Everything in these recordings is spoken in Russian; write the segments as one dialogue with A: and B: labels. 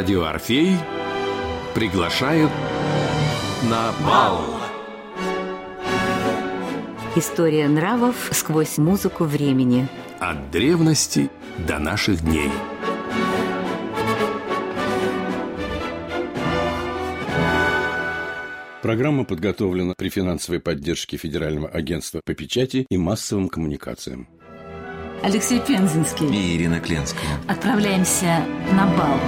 A: Радио Орфей приглашают на бал.
B: История нравов сквозь музыку времени.
A: От древности до наших дней. Программа подготовлена при финансовой поддержке Федерального агентства по печати и массовым коммуникациям.
C: Алексей Пензенский
D: и Ирина Кленская.
C: Отправляемся на бал.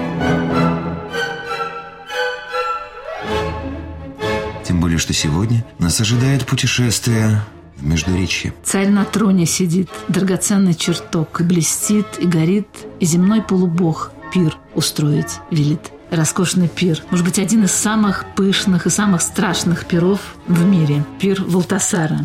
D: Тем более, что сегодня нас ожидает путешествие в Междуречье.
C: Царь на троне сидит, драгоценный чертог, и блестит, и горит, и земной полубог пир устроить велит. Роскошный пир. Может быть, один из самых пышных и самых страшных пиров в мире. Пир Валтасара.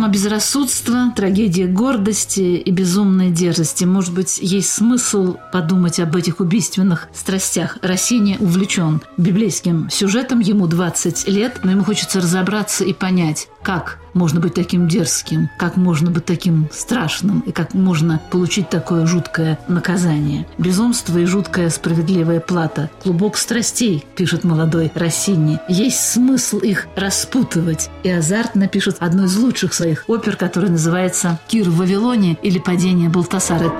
C: Драма безрассудства, трагедия гордости и безумной дерзости. Может быть, есть смысл подумать об этих убийственных страстях. Россини увлечен библейским сюжетом, ему 20 лет, но ему хочется разобраться и понять, как можно быть таким дерзким, как можно быть таким страшным и как можно получить такое жуткое наказание. Безумство и жуткая справедливая плата. Клубок страстей, пишет молодой Россини. Есть смысл их распутывать. И азарт напишет одну из лучших своих опер, которая называется «Кир в Вавилоне» или «Падение Балтасара».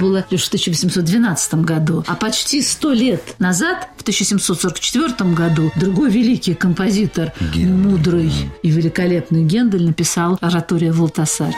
C: Было лишь в 1812 году. А почти сто лет назад, в 1744 году, другой великий композитор,
D: Гендель.
C: мудрый и великолепный Гендель написал оратория «Волтасар».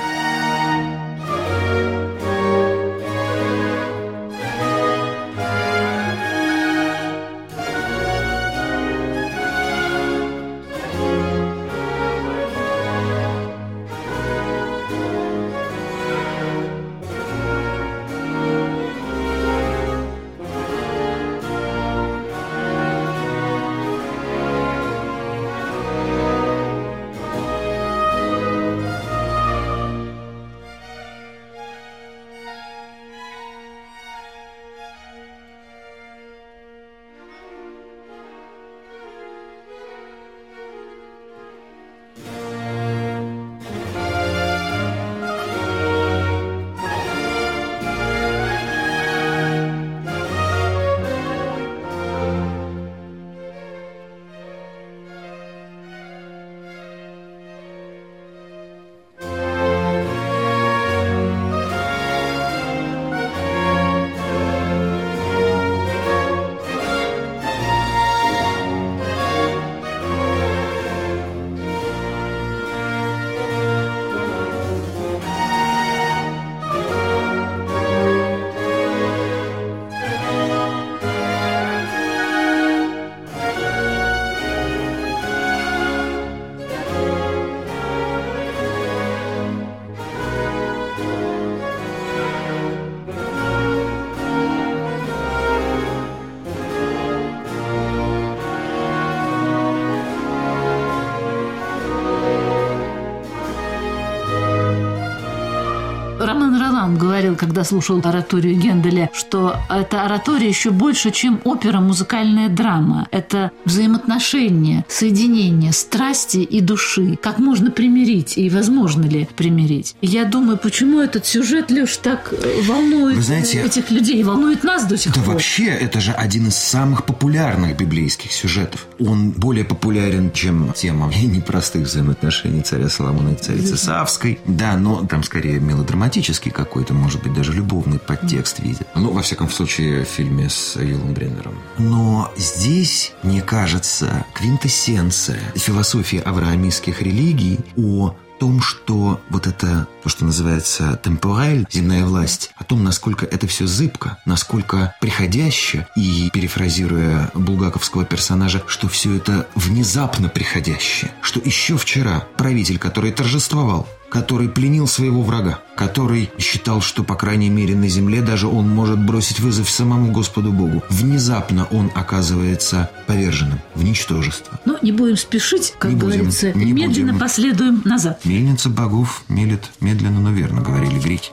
C: Шуман говорил, когда слушал ораторию Генделя, что эта оратория еще больше, чем опера, музыкальная драма. Это взаимоотношения, соединение страсти и души. Как можно примирить и возможно ли примирить? Я думаю, почему этот сюжет, Леш, так э, волнует
D: Вы знаете,
C: этих людей, волнует нас до сих
D: Да
C: пор.
D: вообще, это же один из самых популярных библейских сюжетов. Он более популярен, чем тема непростых взаимоотношений царя Соломона и царицы Савской. Да, но там скорее мелодраматический какой-то, может быть, даже любовный подтекст видит. Ну, во всяком случае, в фильме с Юлом Бреннером. Но здесь, мне кажется, квинтэссенция философии авраамистских религий о том, что вот это, то, что называется темпораль, земная власть, о том, насколько это все зыбко, насколько приходяще, и, перефразируя булгаковского персонажа, что все это внезапно приходящее, что еще вчера правитель, который торжествовал, который пленил своего врага, который считал, что, по крайней мере, на земле даже он может бросить вызов самому Господу Богу. Внезапно он оказывается поверженным в ничтожество.
C: Ну, не будем спешить, как
D: Не будем,
C: говорится,
D: не
C: медленно
D: будем.
C: последуем назад.
D: Мельница богов мелет медленно, но верно, говорили греки.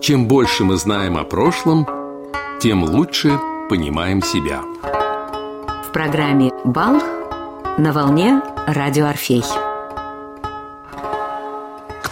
A: Чем больше мы знаем о прошлом, тем лучше понимаем себя.
B: В программе «Бал» на волне «Радио Орфей».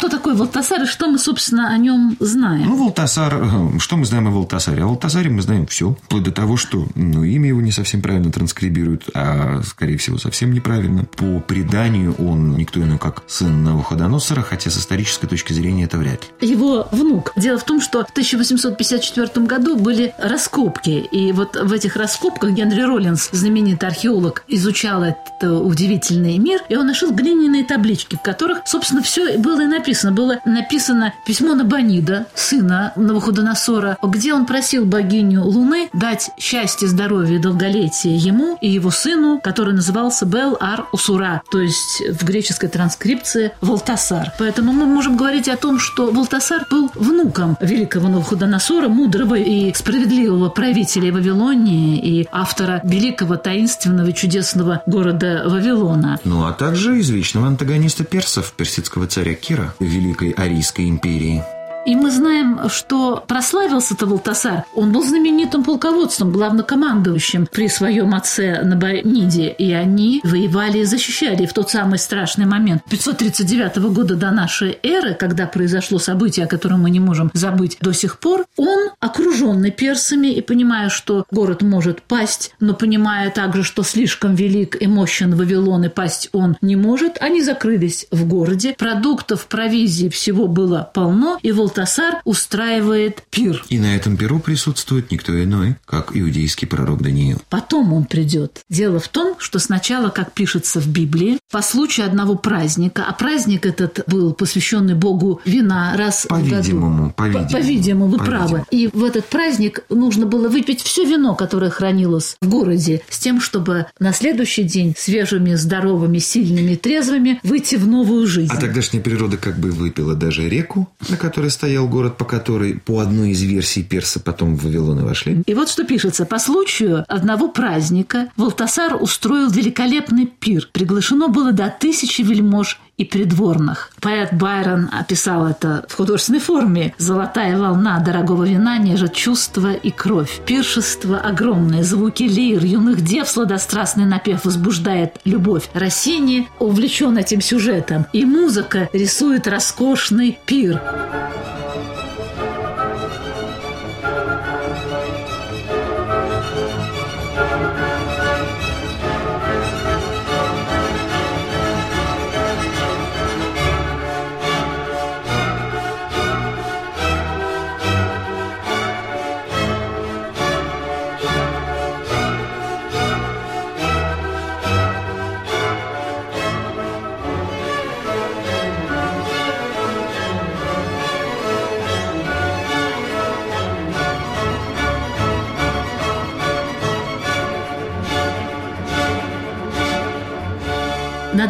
C: Кто такой Валтасар и что мы, собственно, о нем знаем?
D: Ну, Валтасар, э, что мы знаем о Валтасаре? О Валтасаре мы знаем все. Вплоть до того, что ну, имя его не совсем правильно транскрибируют, а, скорее всего, совсем неправильно. По преданию он никто иной, как сын Навуходоносора, хотя с исторической точки зрения это вряд ли.
C: Его внук. Дело в том, что в 1854 году были раскопки. И вот в этих раскопках Генри Роллинс, знаменитый археолог, изучал этот удивительный мир, и он нашел глиняные таблички, в которых, собственно, все было и написано. Было написано письмо Набонида, сына Навуходоносора, где он просил богиню Луны дать счастье, здоровье и долголетие ему и его сыну, который назывался Бел Ар Усура, то есть в греческой транскрипции Валтасар. Поэтому мы можем говорить о том, что Валтасар был внуком великого Навуходоносора, мудрого и справедливого правителя Вавилонии и автора великого таинственного чудесного города Вавилона.
D: Ну, а также извечного антагониста персов, персидского царя Кира, Великой Арийской империи.
C: И мы знаем, что прославился-то Валтасар. Он был знаменитым полководцем, главнокомандующим при своем отце Набониде. И они воевали и защищали в тот самый страшный момент 539 года до нашей эры, когда произошло событие, о котором мы не можем забыть до сих пор. Он, окруженный персами и понимая, что город может пасть, но понимая также, что слишком велик и мощен Вавилон, и пасть он не может, они закрылись в городе. Продуктов, провизии, всего было полно, и Валтасар устраивает пир.
D: И на этом перу присутствует никто иной, как иудейский пророк Даниил.
C: Потом он придет. Дело в том, что сначала, как пишется в Библии, по случаю одного праздника, а праздник этот был посвященный Богу вина раз в году.
D: По-видимому, по-видимому.
C: По- По-видимому, вы
D: По-видимому.
C: правы. И в этот праздник нужно было выпить все вино, которое хранилось в городе, с тем, чтобы на следующий день свежими, здоровыми, сильными, трезвыми выйти в новую жизнь.
D: А тогдашняя природа как бы выпила даже реку, на которой стоял город, по которой, по одной из версий, персы потом в Вавилон и вошли.
C: И вот что пишется. По случаю одного праздника Валтасар устроил великолепный пир. Приглашено было до тысячи вельмож и придворных. Поэт Байрон описал это в художественной форме. «Золотая волна дорогого вина нежит чувство и кровь. Пиршество огромное, звуки лир, юных дев, сладострастный напев возбуждает любовь. Рассини увлечен этим сюжетом, и музыка рисует роскошный пир.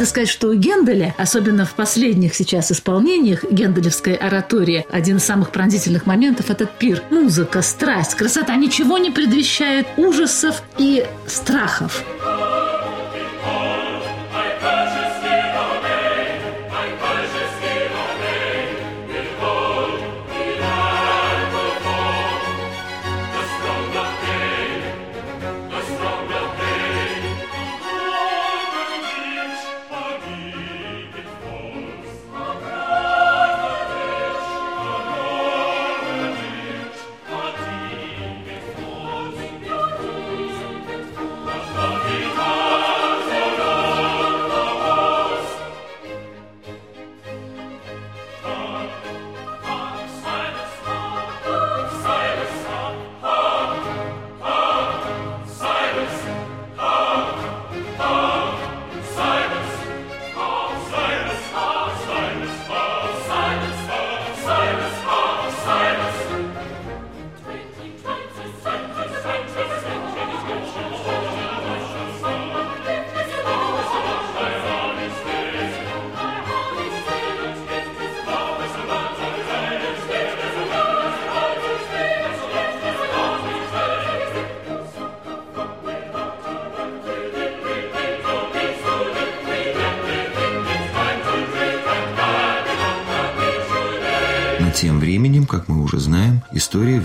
C: Надо сказать, что у Генделя, особенно в последних сейчас исполнениях генделевской оратории, один из самых пронзительных моментов – этот пир. Музыка, страсть, красота ничего не предвещает ужасов и страхов.
E: I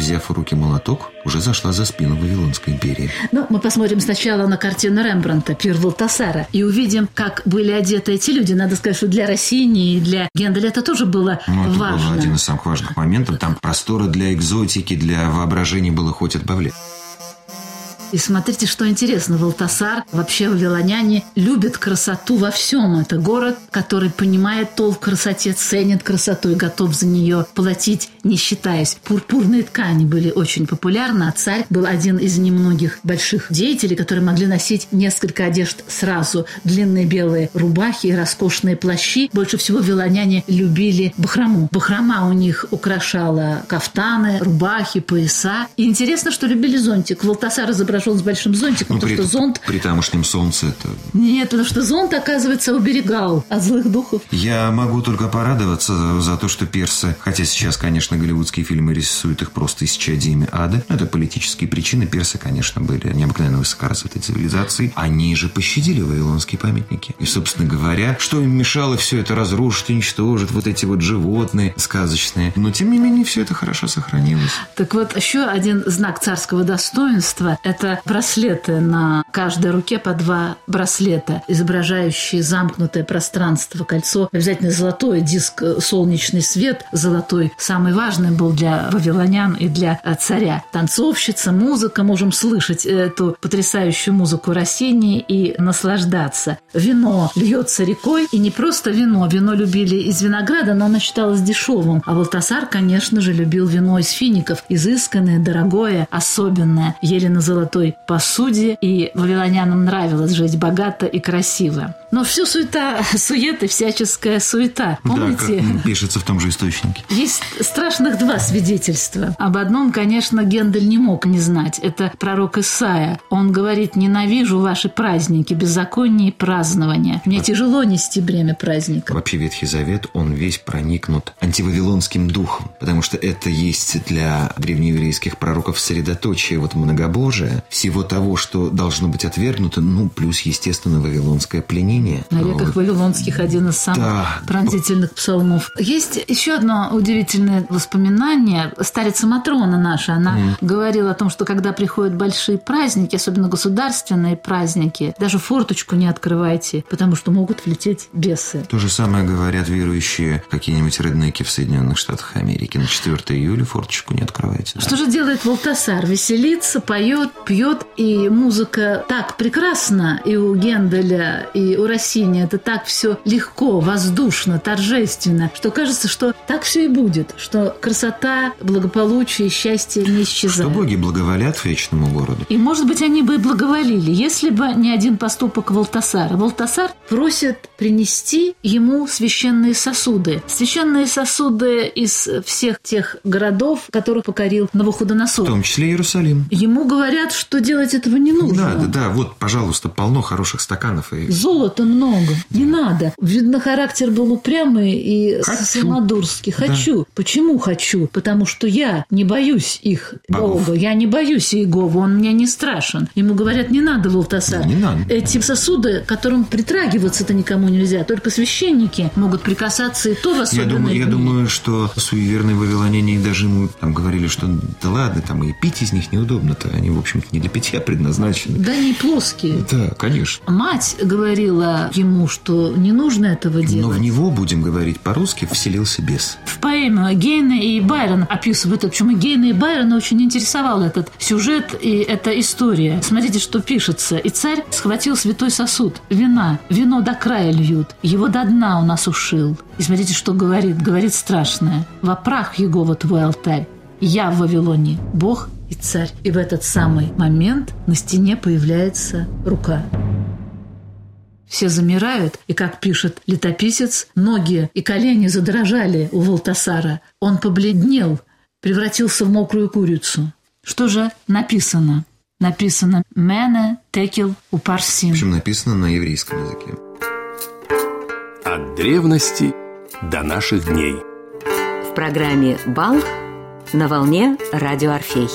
D: взяв в руки молоток, уже зашла за спину Вавилонской империи.
C: Ну, мы посмотрим сначала на картину Рембранта «Пир Валтасара» и увидим, как были одеты эти люди. Надо сказать, что для Россини и для Генделя это тоже было
D: ну, это
C: важно.
D: был один из самых важных моментов. Там простора для экзотики, для воображения было хоть отбавлять.
C: И смотрите, что интересно, Валтасар, вообще вавилоняне любят красоту во всем. Это город, который понимает толк в красоте, ценит красоту и готов за нее платить, не считаясь. Пурпурные ткани были очень популярны, а царь был один из немногих больших деятелей, которые могли носить несколько одежд сразу. Длинные белые рубахи и роскошные плащи. Больше всего вавилоняне любили бахрому. Бахрома у них украшала кафтаны, рубахи, пояса. И интересно, что любили зонтик. Валтасар изображал изображен с большим зонтиком,
D: Ну,
C: потому
D: при,
C: что зонт...
D: при тамошнем солнце это...
C: Нет, потому что зонт, оказывается, уберегал от злых духов.
D: Я могу только порадоваться за, то, что персы, хотя сейчас, конечно, голливудские фильмы рисуют их просто исчадиями ада, но это политические причины. Персы, конечно, были необыкновенно высокоразвитой цивилизацией. Они же пощадили вавилонские памятники. И, собственно говоря, что им мешало все это разрушить, уничтожить, вот эти вот животные сказочные. Но, тем не менее, все это хорошо сохранилось.
C: Так вот, еще один знак царского достоинства – это браслеты на каждой руке по два браслета, изображающие замкнутое пространство, кольцо. Обязательно золотой диск, солнечный свет золотой. Самый важный был для вавилонян и для э, царя. Танцовщица, музыка. Можем слышать эту потрясающую музыку Россини и наслаждаться. Вино льется рекой. И не просто вино. Вино любили из винограда, но оно считалось дешевым. А Валтасар, конечно же, любил вино из фиников. Изысканное, дорогое, особенное. Ели на золотой посуде. И вавилонянам нравилось жить богато и красиво. Но все суета, суета, всяческая суета. Помните?
D: Да, пишется в том же источнике.
C: Есть страшных два свидетельства. Об одном, конечно, Гендель не мог не знать. Это пророк Исаия. Он говорит, ненавижу ваши праздники, беззаконие и празднования. Мне тяжело нести бремя праздника.
D: Вообще Ветхий Завет, он весь проникнут антивавилонским духом, потому что это есть для древнееврейских пророков средоточие вот многобожия, всего того, что должно быть отвергнуто, ну, плюс, естественно, вавилонское пленение.
C: На реках
D: Вот.
C: Вавилонских один из самых
D: Да.
C: пронзительных псалмов. Есть еще одно удивительное воспоминание. Старица Матрона наша, она говорила о том, что когда приходят большие праздники, особенно государственные праздники, даже форточку не открывайте, потому что могут влететь бесы.
D: То же самое говорят верующие какие-нибудь реднеки в Соединенных Штатах Америки. На 4 июля форточку не открывайте. да.
C: Что же делает Валтасар? Веселится, поет, пьет, и музыка так прекрасна и у Генделя, и у Россини. Это так все легко, воздушно, торжественно, что кажется, что так все и будет, что красота, благополучие, счастье не
D: Что
C: исчезают.
D: боги благоволят вечному городу.
C: И, может быть, они бы и благоволили, если бы не один поступок Валтасара. Валтасар просит принести ему священные сосуды. Священные сосуды из всех тех городов, которых покорил
D: В
C: Навуходоносор.
D: том числе Иерусалим.
C: Ему говорят, что делать этого не нужно.
D: Да, да, да, вот, пожалуйста, полно хороших стаканов. И...
C: Золота много, не надо. Видно, характер был упрямый и
D: Хочу.
C: самодурский.
D: Да.
C: Хочу. Почему хочу? Потому что я не боюсь их
D: Богов.
C: Бога. Я не боюсь Иегова, он мне не страшен. Ему говорят, не надо, Волтасар.
D: Не надо.
C: Эти сосуды, к которым притрагиваться-то никому нельзя. Только священники могут прикасаться, и то в
D: Я думаю, я думаю, что суеверные вавилоняне даже ему там говорили, что да ладно, там и пить из них неудобно-то. Они, в общем-то, не для питья предназначены.
C: Да они плоские.
D: Да, конечно.
C: Мать говорила ему, что не нужно этого делать.
D: Но в него, будем говорить по-русски, вселился бес.
C: В поэме Гейна и Байрон описывают это. Почему Гейна и Байрона очень интересовал этот сюжет и эта история. Смотрите, что пишется. «И царь схватил святой сосуд, вина, вино до края льют, его до дна он осушил». И смотрите, что говорит. Говорит страшное. «Во прах Егова твой алтарь, я в Вавилоне, Бог и царь». И в этот самый момент на стене появляется рука. Все замирают, и, как пишет летописец, ноги и колени задрожали у Волтасара. Он побледнел, превратился в мокрую курицу. Что же написано? Написано «Мене текил
D: В
C: упарсин».
D: общем, написано на еврейском языке.
A: От древности до наших дней.
B: В программе «Бал» на волне Радио Орфей.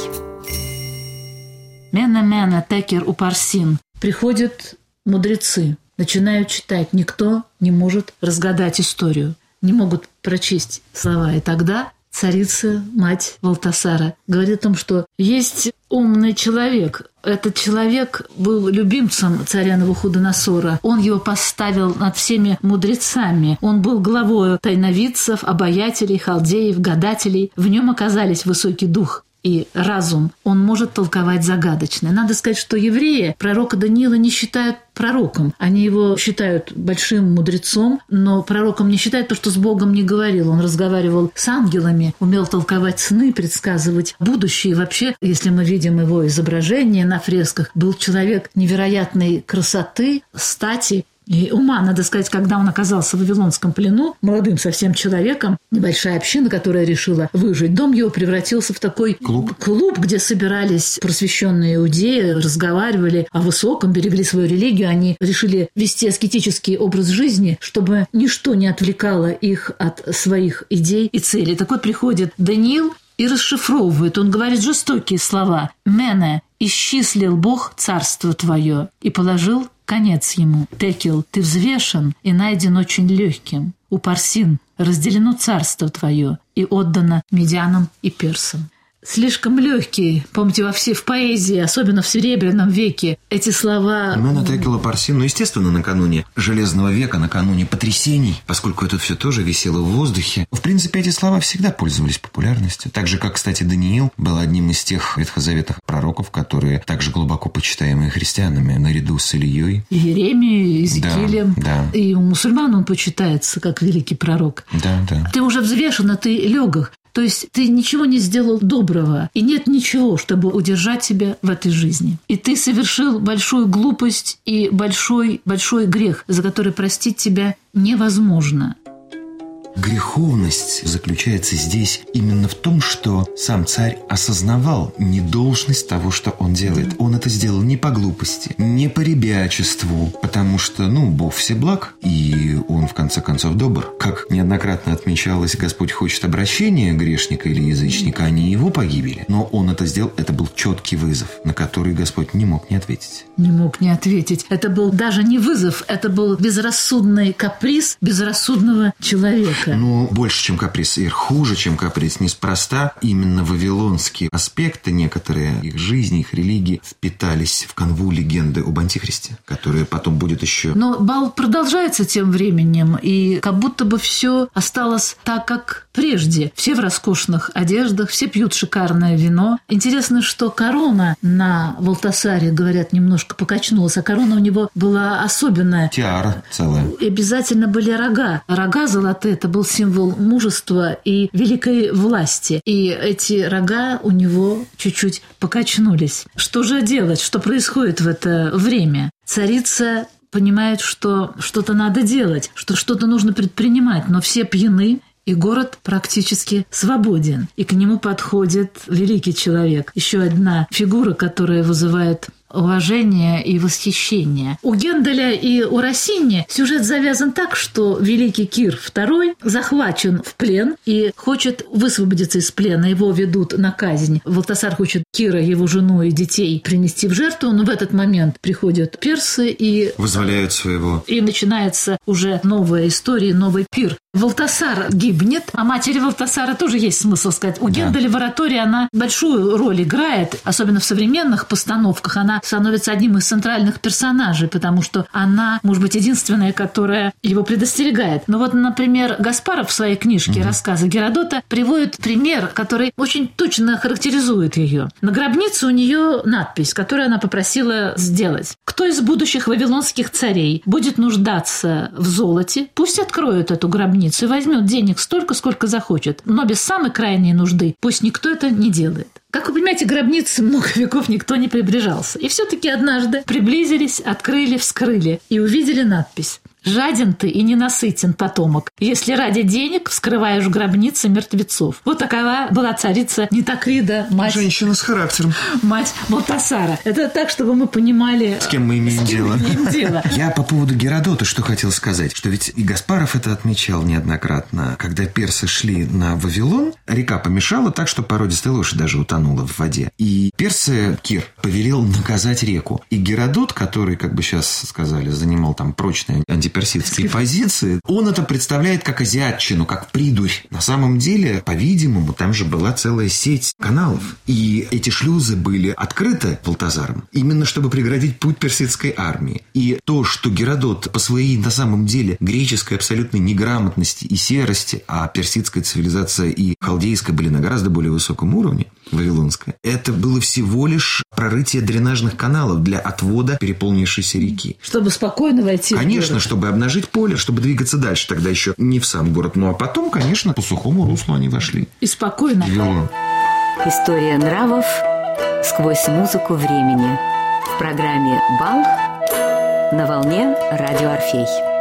C: «Мене-мене текер упарсин». Приходят мудрецы, начинают читать. Никто не может разгадать историю, не могут прочесть слова. И тогда царица, мать Валтасара, говорит о том, что есть умный человек. Этот человек был любимцем царя Навуходоносора. Он его поставил над всеми мудрецами. Он был главой тайновидцев, обаятелей, халдеев, гадателей. В нем оказались высокий дух и разум, он может толковать загадочное. Надо сказать, что евреи пророка Даниила не считают пророком. Они его считают большим мудрецом, но пророком не считают то, что с Богом не говорил. Он разговаривал с ангелами, умел толковать сны, предсказывать будущее. И вообще, если мы видим его изображение на фресках, был человек невероятной красоты, стати, и ума, надо сказать, когда он оказался в Вавилонском плену, молодым совсем человеком, небольшая община, которая решила выжить, дом его превратился в такой
D: клуб,
C: клуб где собирались просвещенные иудеи, разговаривали о высоком, берегли свою религию, они решили вести аскетический образ жизни, чтобы ничто не отвлекало их от своих идей и целей. Так вот приходит Даниил и расшифровывает. Он говорит жестокие слова. «Мене, исчислил Бог царство твое и положил конец ему. Текил, ты взвешен и найден очень легким. У Парсин разделено царство твое и отдано медианам и персам слишком легкий. Помните, во все в поэзии, особенно в Серебряном веке, эти слова...
D: Именно Текила Парсин, ну, естественно, накануне Железного века, накануне потрясений, поскольку это все тоже висело в воздухе. В принципе, эти слова всегда пользовались популярностью. Так же, как, кстати, Даниил был одним из тех ветхозаветных пророков, которые также глубоко почитаемые христианами, наряду с Ильей.
C: Иеремией, Иезекиилем.
D: Да, да.
C: И у мусульман он почитается как великий пророк.
D: Да, да.
C: Ты уже взвешен, а ты легок. То есть ты ничего не сделал доброго, и нет ничего, чтобы удержать тебя в этой жизни. И ты совершил большую глупость и большой, большой грех, за который простить тебя невозможно.
D: Греховность заключается здесь именно в том, что сам царь осознавал недолжность того, что он делает. Он это сделал не по глупости, не по ребячеству, потому что, ну, Бог всеблаг, и он, в конце концов, добр. Как неоднократно отмечалось, Господь хочет обращения грешника или язычника, а не его погибели. Но он это сделал, это был четкий вызов, на который Господь не мог не ответить.
C: Не мог не ответить. Это был даже не вызов, это был безрассудный каприз безрассудного человека
D: человека. Ну, больше, чем каприз, и хуже, чем каприз. Неспроста именно вавилонские аспекты некоторые их жизни, их религии впитались в канву легенды об Антихристе, которая потом будет еще...
C: Но бал продолжается тем временем, и как будто бы все осталось так, как прежде. Все в роскошных одеждах, все пьют шикарное вино. Интересно, что корона на Валтасаре, говорят, немножко покачнулась, а корона у него была особенная.
D: Тиара целая.
C: И обязательно были рога. Рога золотые – это был символ мужества и великой власти. И эти рога у него чуть-чуть покачнулись. Что же делать? Что происходит в это время? Царица понимает, что что-то надо делать, что что-то нужно предпринимать, но все пьяны, и город практически свободен. И к нему подходит великий человек. Еще одна фигура, которая вызывает уважение и восхищение. У Генделя и у Россини сюжет завязан так, что великий Кир II захвачен в плен и хочет высвободиться из плена. Его ведут на казнь. Валтасар хочет Кира, его жену и детей принести в жертву, но в этот момент приходят персы и...
D: Вызволяют своего.
C: И начинается уже новая история, новый пир. Валтасар гибнет, а матери Валтасара тоже есть смысл сказать. У да. Генделя в оратории она большую роль играет, особенно в современных постановках. Она становится одним из центральных персонажей, потому что она, может быть, единственная, которая его предостерегает. Но вот, например, Гаспаров в своей книжке угу. «Рассказы Геродота» приводит пример, который очень точно характеризует ее. На гробнице у нее надпись, которую она попросила сделать. «Кто из будущих вавилонских царей будет нуждаться в золоте, пусть откроют эту гробницу и возьмет денег столько, сколько захочет, но без самой крайней нужды пусть никто это не делает». Как вы понимаете, гробницы много веков никто не приближался. И все-таки однажды приблизились, открыли, вскрыли и увидели надпись Жаден ты и ненасытен, потомок, если ради денег вскрываешь гробницы мертвецов. Вот такова была царица Нитокрида, мать...
D: Женщина с характером.
C: Мать Балтасара. Это так, чтобы мы понимали...
D: С кем мы имеем, дело.
C: имеем дело.
D: Я по поводу Геродота что хотел сказать, что ведь и Гаспаров это отмечал неоднократно. Когда персы шли на Вавилон, река помешала так, что породистая лошадь даже утонула в воде. И персы, Кир, повелел наказать реку. И Геродот, который, как бы сейчас сказали, занимал там прочное антипатию антиперсидские позиции, он это представляет как азиатчину, как придурь. На самом деле, по-видимому, там же была целая сеть каналов. И эти шлюзы были открыты Валтазаром, именно чтобы преградить путь персидской армии. И то, что Геродот по своей, на самом деле, греческой абсолютной неграмотности и серости, а персидская цивилизация и халдейская были на гораздо более высоком уровне, вавилонская, это было всего лишь прорытие дренажных каналов для отвода переполнившейся реки.
C: Чтобы спокойно войти
D: Конечно, чтобы обнажить поле, чтобы двигаться дальше. Тогда еще не в сам город. Ну, а потом, конечно, по сухому руслу они вошли.
C: И спокойно.
D: Вавилон.
B: История нравов сквозь музыку времени. В программе «Бал» на волне «Радио Орфей».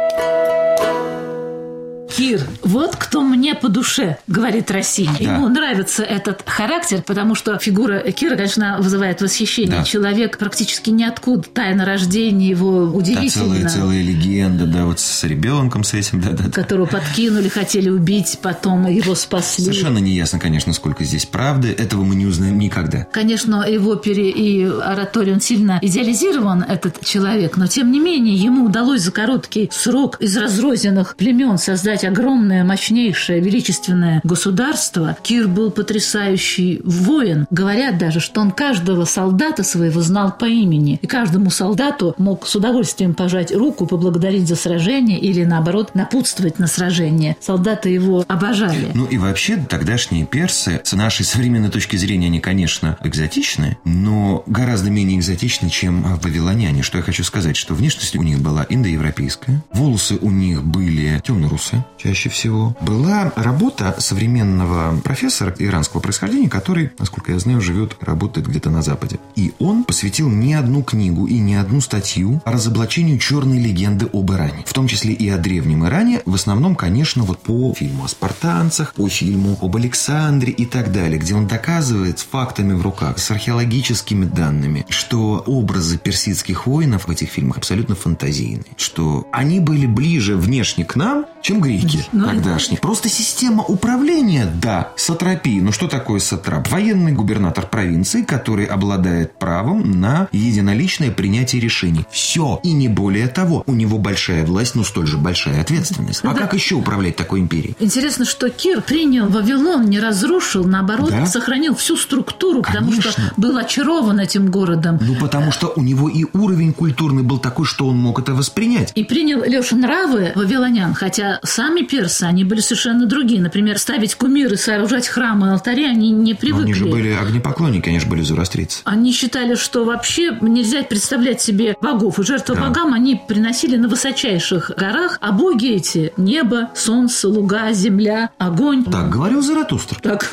C: Кир, вот кто мне по душе, говорит Россини.
D: Да.
C: Ему нравится этот характер, потому что фигура Кира, конечно, вызывает восхищение.
D: Да.
C: Человек практически ниоткуда. Тайна рождения его
D: Да,
C: удивительно.
D: целая, целая легенда, да, вот с ребенком, с этим, да, да. да.
C: Которого подкинули, хотели убить, потом его спасли.
D: Совершенно не ясно, конечно, сколько здесь правды. Этого мы не узнаем никогда.
C: Конечно, в опере, и оратории он сильно идеализирован, этот человек, но тем не менее ему удалось за короткий срок из разрозненных племен создать огромное, мощнейшее, величественное государство. Кир был потрясающий воин. Говорят даже, что он каждого солдата своего знал по имени. И каждому солдату мог с удовольствием пожать руку, поблагодарить за сражение или, наоборот, напутствовать на сражение. Солдаты его обожали.
D: Ну и вообще, тогдашние персы, с нашей современной точки зрения, они, конечно, экзотичны, но гораздо менее экзотичны, чем вавилоняне. Что я хочу сказать, что внешность у них была индоевропейская, волосы у них были темно-русые чаще всего. Была работа современного профессора иранского происхождения, который, насколько я знаю, живет, работает где-то на Западе. И он посвятил не одну книгу и не одну статью разоблачению черной легенды об Иране. В том числе и о древнем Иране. В основном, конечно, вот по фильму о спартанцах, по фильму об Александре и так далее, где он доказывает с фактами в руках, с археологическими данными, что образы персидских воинов в этих фильмах абсолютно фантазийные. Что они были ближе внешне к нам, чем греки
C: Ну,
D: тогдашние. Просто система управления, да, сатрапии. Но что такое сатрап? Военный губернатор провинции, который обладает правом на единоличное принятие решений. Все. И не более того. У него большая власть, но столь же большая ответственность. А
C: Да.
D: как еще управлять такой империей?
C: Интересно, что Кир принял Вавилон, не разрушил, наоборот,
D: Да.
C: сохранил всю структуру, потому что
D: Конечно.
C: был очарован этим городом.
D: Ну, потому что у него и уровень культурный был такой, что он мог это воспринять.
C: И принял Леша нравы вавилонян, хотя сами персы, они были совершенно другие. Например, ставить кумиры, сооружать храмы алтари они не
D: Но
C: привыкли.
D: они же были огнепоклонники, они же были зороастрийцы.
C: Они считали, что вообще нельзя представлять себе богов. И жертвы
D: Да.
C: богам они приносили на высочайших горах. А боги эти – небо, солнце, луга, земля, огонь.
D: Так говорил Заратустр.
C: Так,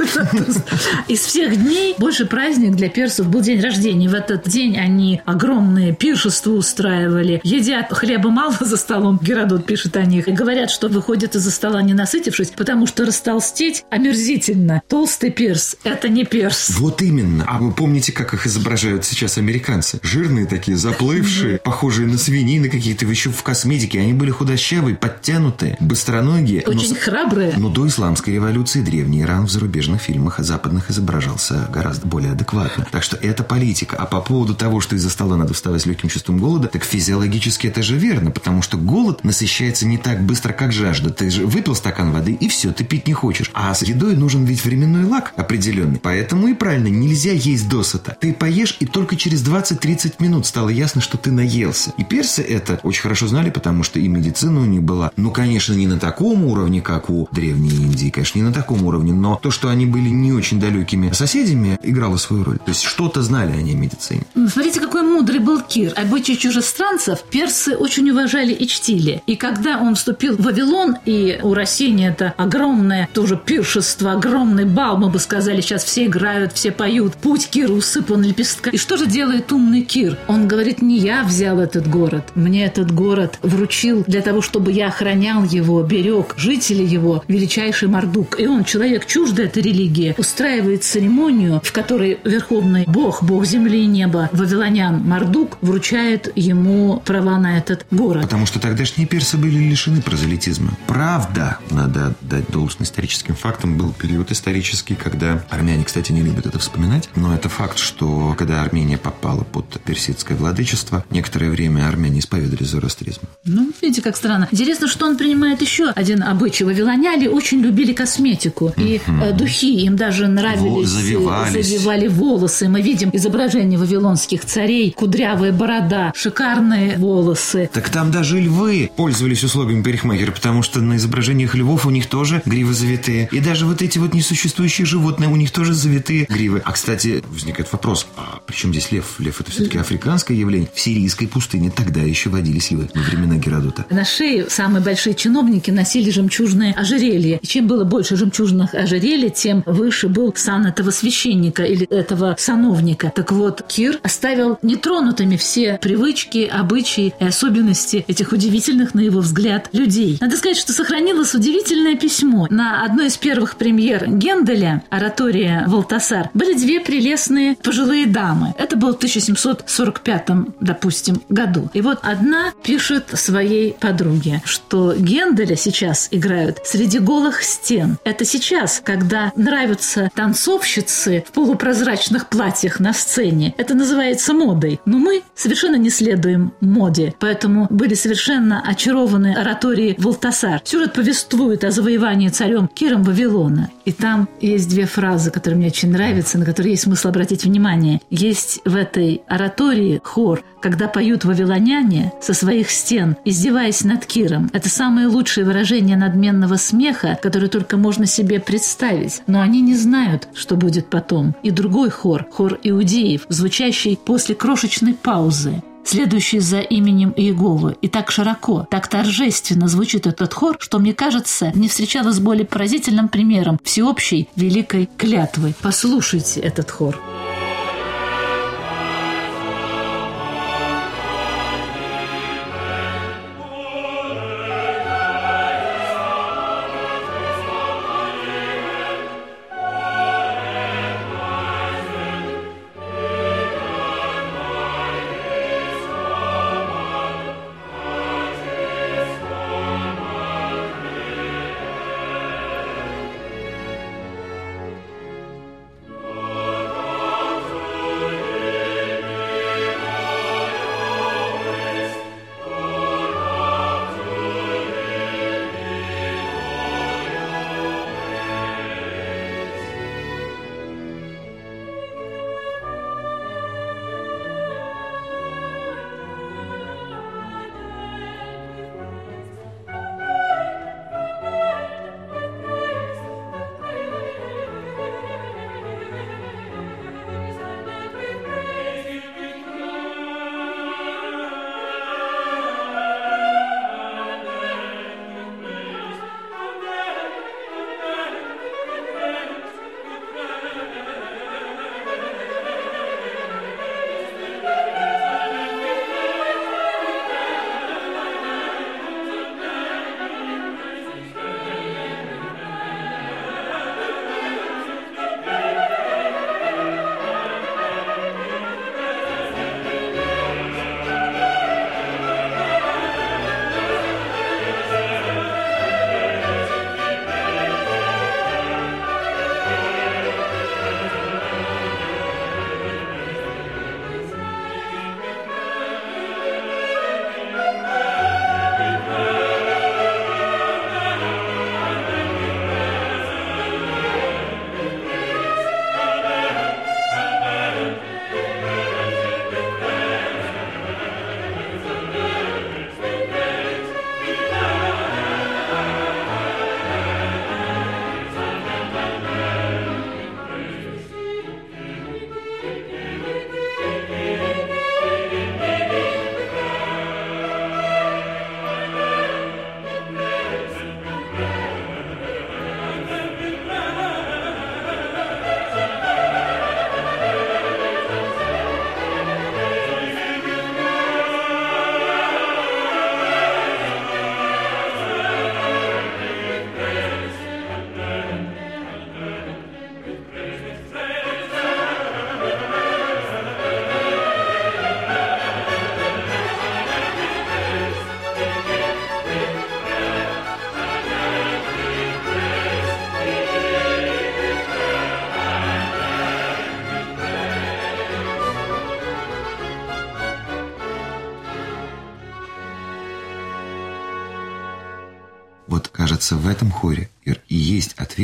C: из всех дней больше праздник для персов был день рождения. В этот день они огромные пиршества устраивали, едят хлеба мало за столом, Геродот пишет о них, и говорят, что выходят из-за стола не насытившись, потому что растолстеть омерзительно. Толстый перс – это не перс.
D: Вот именно. А вы помните, как их изображают сейчас американцы? Жирные такие, заплывшие, похожие на свиней, на какие-то еще в косметике. Они были худощавые, подтянутые, быстроногие. но
C: Очень
D: с-
C: храбрые.
D: Но до исламской революции древний Иран в зарубежных фильмах западных изображался гораздо более адекватно. Так что это политика. А по поводу того, что из-за стола надо вставать с легким чувством голода, так физиологически это же верно, потому что голод насыщается не так быстро, как жажда. Ты же выпил стакан воды, и все, ты пить не хочешь. А с едой нужен ведь временной лак определенный. Поэтому и правильно, нельзя есть досыта. Ты поешь, и только через 20-30 минут стало ясно, что ты наелся. И персы это очень хорошо знали, потому что и медицина у них была, ну, конечно, не на таком уровне, как у Древней Индии, конечно, не на таком уровне, но то, что они были не очень далекими соседями, играло свою роль. То есть что-то знали они о медицине.
C: Ну, Смотрите, какой мудрый был Кир. Обычаи чужестранцев персы очень уважали и чтили. И когда он вступил в Вавилон, и у Россини это огромное тоже пиршество, огромный бал, мы бы сказали, сейчас все играют, все поют. Путь Кира усыпан лепестками. И что же делает умный Кир? Он говорит, не я взял этот город, мне этот город вручил для того, чтобы я охранял его, берег жители его, величайший Мардук. И он, человек чуждый этой религии, устраивает церемонию, в которой верховный бог, бог земли и неба, вавилонян Мардук, вручает ему права на этот город.
D: Потому что тогдашние персы были лишены прозелитизма. Правда, надо отдать должное историческим фактам, был период исторический, когда армяне, кстати, не любят это вспоминать, но это факт, что когда Армения попала под персидское владычество, некоторое время армяне исповедовали зороастризм.
C: Ну, видите, как странно. Интересно, что он принимает еще один обычай. Вавилоняне очень любили косметику, и э, духи им даже нравились. э,
D: завивались.
C: Завивали волосы. Мы видим изображение вавилонских царей, кудрявая борода, шикарные волосы.
D: Так там даже львы пользовались услугами парикмахера, потому что на изображениях львов у них тоже гривы завитые. И даже вот эти вот несуществующие животные, у них тоже завитые гривы. А, кстати, возникает вопрос, а при чем здесь лев? Лев это все-таки африканское явление. В сирийской пустыне тогда еще водились львы во времена Геродота.
C: На шее самые большие чиновники носили жемчужные ожерелья. И чем было больше жемчужных ожерелья, тем выше был сан этого священника или этого сановника. Так вот, Кир оставил нетронутыми все привычки, обычаи и особенности этих удивительных, на его взгляд, людей. Надо сказать, что сохранилось удивительное письмо. На одной из первых премьер Генделя, оратория Валтасар, были две прелестные пожилые дамы. Это было в 1745, допустим, году. И вот одна пишет своей подруге, что Генделя сейчас играют среди голых стен. Это сейчас, когда нравятся танцовщицы в полупрозрачных платьях на сцене. Это называется модой. Но мы совершенно не следуем моде. Поэтому были совершенно очарованы оратории Валтасар. Сюжет повествует о завоевании царем Киром Вавилона. И там есть две фразы, которые мне очень нравятся, на которые есть смысл обратить внимание. Есть в этой оратории хор, когда поют вавилоняне со своих стен, издеваясь над Киром. Это самое лучшее выражение надменного смеха, которое только можно себе представить. Но они не знают, что будет потом. И другой хор, хор иудеев, звучащий после крошечной паузы следующий за именем Иеговы. И так широко, так торжественно звучит этот хор, что, мне кажется, не встречалось более поразительным примером всеобщей великой клятвы. Послушайте этот хор.
D: Вот,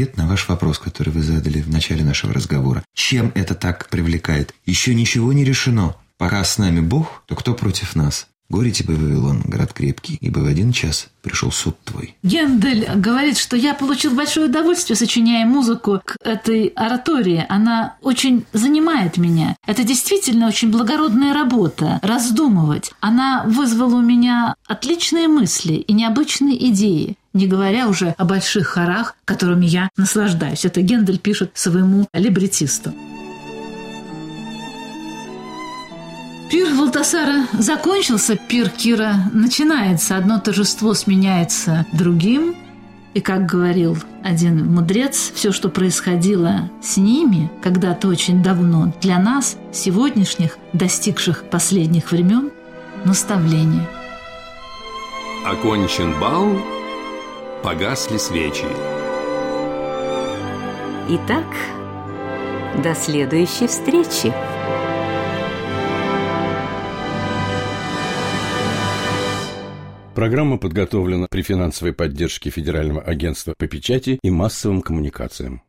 D: ответ на ваш вопрос, который вы задали в начале нашего разговора. Чем это так привлекает? Еще ничего не решено. Пока с нами Бог, то кто против нас? Горе тебе, Вавилон, город крепкий, ибо в один час пришел суд твой.
C: Гендель говорит, что я получил большое удовольствие, сочиняя музыку к этой оратории. Она очень занимает меня. Это действительно очень благородная работа, раздумывать. Она вызвала у меня отличные мысли и необычные идеи не говоря уже о больших хорах, которыми я наслаждаюсь. Это Гендель пишет своему либретисту. Пир Валтасара закончился, пир Кира начинается. Одно торжество сменяется другим. И, как говорил один мудрец, все, что происходило с ними когда-то очень давно, для нас, сегодняшних, достигших последних времен, наставление.
A: Окончен бал, погасли свечи.
B: Итак, до следующей встречи.
E: Программа подготовлена при финансовой поддержке Федерального агентства по печати и массовым коммуникациям.